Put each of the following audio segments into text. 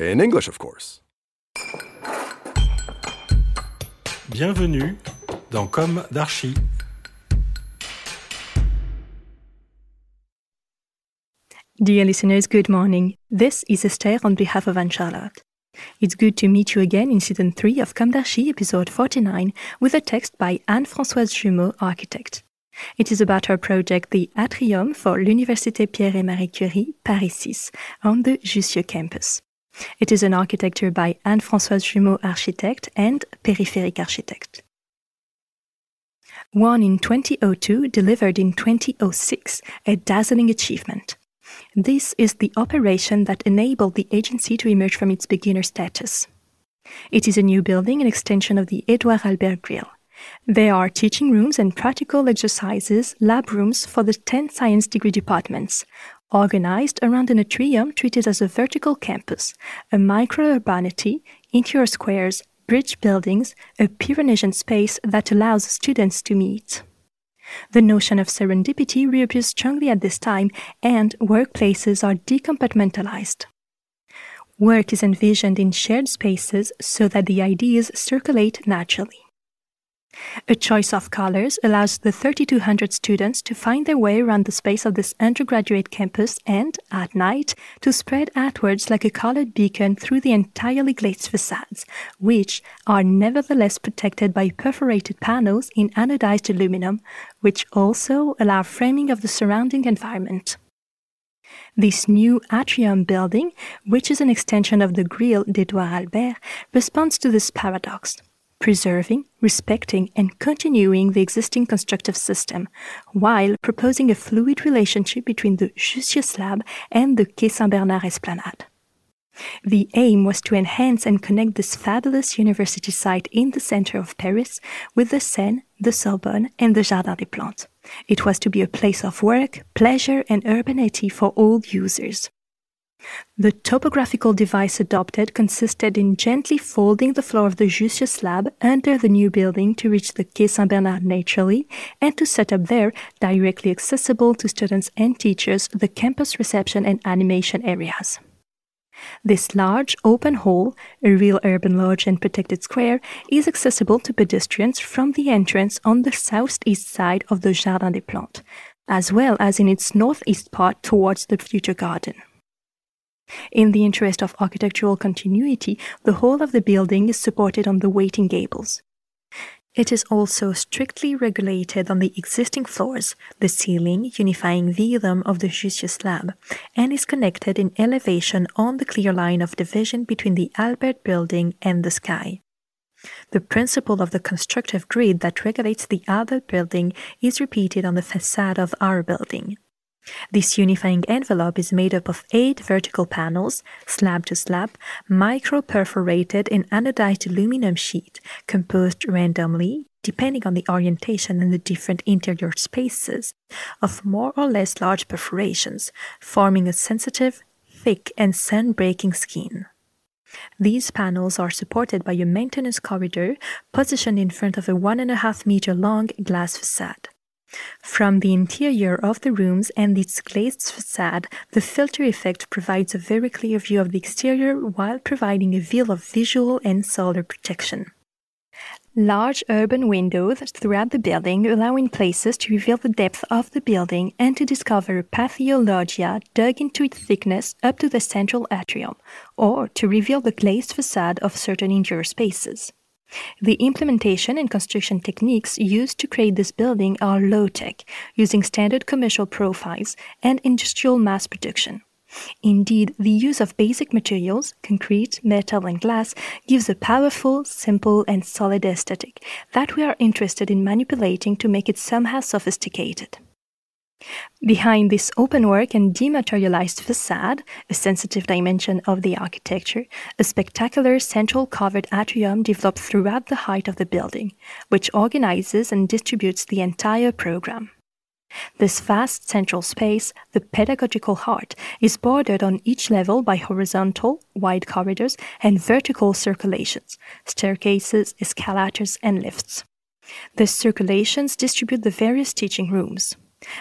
In English, of course. Bienvenue dans Comme d'Archi. Dear listeners, good morning. This is Esther on behalf of Anne Charlotte. It's good to meet you again in season 3 of Comme d'Archi, episode 49, with a text by Anne-Françoise Jumeau, architect. It is about her project, the Atrium for l'Université Pierre et Marie Curie, Paris 6, on the Jussieu campus. It is an architecture by Anne-Françoise Jumeau, architect, and Peripheric architect. Won in 2002, delivered in 2006, a dazzling achievement. This is the operation that enabled the agency to emerge from its beginner status. It is a new building, an extension of the Edouard Albert Grill. There are teaching rooms and practical exercises, lab rooms for the 10 science degree departments, organized around an atrium treated as a vertical campus, a micro-urbanity, interior squares, bridge buildings, a Piranesian space that allows students to meet. The notion of serendipity reappears strongly at this time, and workplaces are decompartmentalized. Work is envisioned in shared spaces so that the ideas circulate naturally. A choice of colors allows the 3,200 students to find their way around the space of this undergraduate campus and, at night, to spread outwards like a colored beacon through the entirely glazed facades, which are nevertheless protected by perforated panels in anodized aluminum, which also allow framing of the surrounding environment. This new atrium building, which is an extension of the Grille d'Edouard Albert, responds to this paradox preserving, respecting, and continuing the existing constructive system, while proposing a fluid relationship between the Jussieu slab and the Quai Saint-Bernard Esplanade. The aim was to enhance and connect this fabulous university site in the center of Paris with the Seine, the Sorbonne, and the Jardin des Plantes. It was to be a place of work, pleasure, and urbanity for all users. The topographical device adopted consisted in gently folding the floor of the Jussieu slab under the new building to reach the Quai Saint Bernard naturally and to set up there, directly accessible to students and teachers, the campus reception and animation areas. This large open hall, a real urban lodge and protected square, is accessible to pedestrians from the entrance on the southeast side of the Jardin des Plantes, as well as in its northeast part towards the future garden. In the interest of architectural continuity, the whole of the building is supported on the waiting gables. It is also strictly regulated on the existing floors, the ceiling unifying the rhythm of the Jussieu slab, and is connected in elevation on the clear line of division between the Albert building and the sky. The principle of the constructive grid that regulates the Albert building is repeated on the facade of our building. This unifying envelope is made up of eight vertical panels, slab to slab, micro perforated in anodized aluminum sheet, composed randomly, depending on the orientation and the different interior spaces, of more or less large perforations, forming a sensitive, thick, and sun breaking skin. These panels are supported by a maintenance corridor positioned in front of a one and a half meter long glass facade. From the interior of the rooms and its glazed facade, the filter effect provides a very clear view of the exterior while providing a veil of visual and solar protection. Large urban windows throughout the building allow in places to reveal the depth of the building and to discover a pathologia dug into its thickness up to the central atrium, or to reveal the glazed facade of certain indoor spaces. The implementation and construction techniques used to create this building are low tech, using standard commercial profiles and industrial mass production. Indeed, the use of basic materials, concrete, metal, and glass, gives a powerful, simple, and solid aesthetic that we are interested in manipulating to make it somehow sophisticated. Behind this openwork and dematerialized facade, a sensitive dimension of the architecture, a spectacular central covered atrium developed throughout the height of the building, which organizes and distributes the entire program. This vast central space, the pedagogical heart, is bordered on each level by horizontal, wide corridors and vertical circulations, staircases, escalators, and lifts. The circulations distribute the various teaching rooms.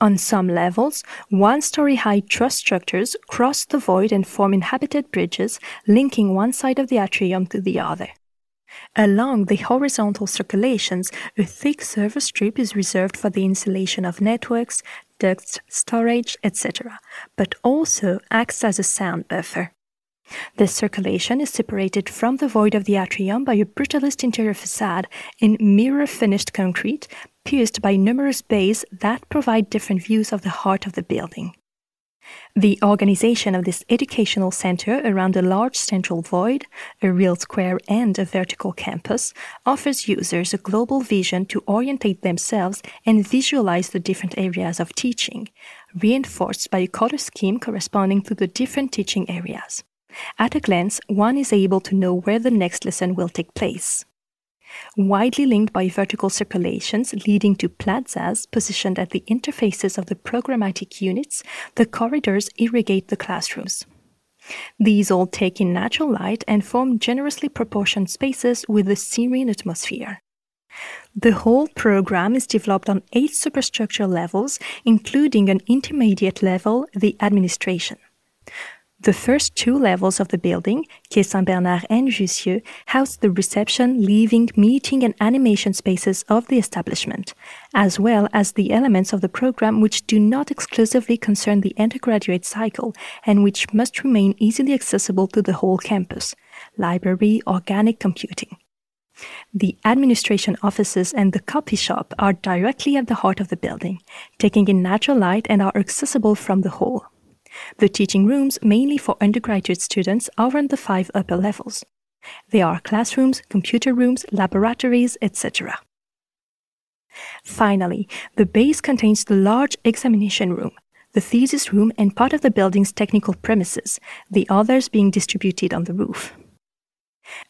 On some levels, one story high truss structures cross the void and form inhabited bridges linking one side of the atrium to the other. Along the horizontal circulations, a thick server strip is reserved for the insulation of networks, ducts, storage, etc., but also acts as a sound buffer. This circulation is separated from the void of the atrium by a brutalist interior facade in mirror finished concrete, pierced by numerous bays that provide different views of the heart of the building. The organization of this educational center around a large central void, a real square, and a vertical campus offers users a global vision to orientate themselves and visualize the different areas of teaching, reinforced by a color scheme corresponding to the different teaching areas. At a glance, one is able to know where the next lesson will take place widely linked by vertical circulations leading to plazas positioned at the interfaces of the programmatic units, the corridors irrigate the classrooms. These all take in natural light and form generously proportioned spaces with a serene atmosphere. The whole program is developed on eight superstructure levels, including an intermediate level, the administration. The first two levels of the building, Quai Saint Bernard and Jussieu, house the reception, living, meeting, and animation spaces of the establishment, as well as the elements of the program which do not exclusively concern the undergraduate cycle and which must remain easily accessible to the whole campus library, organic computing. The administration offices and the copy shop are directly at the heart of the building, taking in natural light and are accessible from the hall. The teaching rooms, mainly for undergraduate students, are on the five upper levels. They are classrooms, computer rooms, laboratories, etc. Finally, the base contains the large examination room, the thesis room, and part of the building's technical premises, the others being distributed on the roof.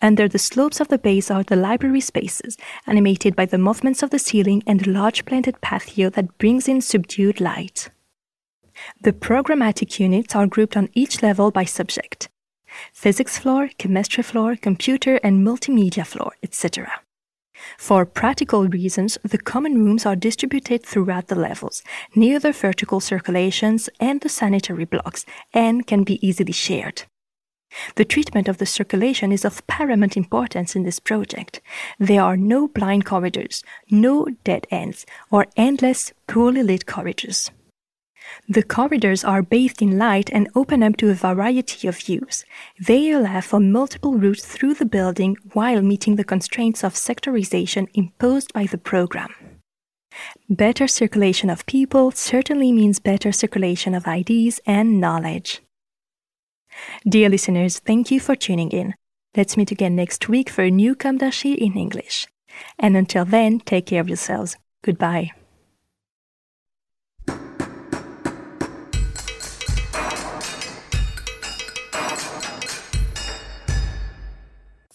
Under the slopes of the base are the library spaces, animated by the movements of the ceiling and a large planted patio that brings in subdued light. The programmatic units are grouped on each level by subject physics floor, chemistry floor, computer and multimedia floor, etc. For practical reasons, the common rooms are distributed throughout the levels, near the vertical circulations and the sanitary blocks, and can be easily shared. The treatment of the circulation is of paramount importance in this project. There are no blind corridors, no dead ends, or endless, poorly lit corridors. The corridors are bathed in light and open up to a variety of views. They allow for multiple routes through the building while meeting the constraints of sectorization imposed by the program. Better circulation of people certainly means better circulation of ideas and knowledge. Dear listeners, thank you for tuning in. Let's meet again next week for a new Comme d'Archi in English. And until then, take care of yourselves. Goodbye.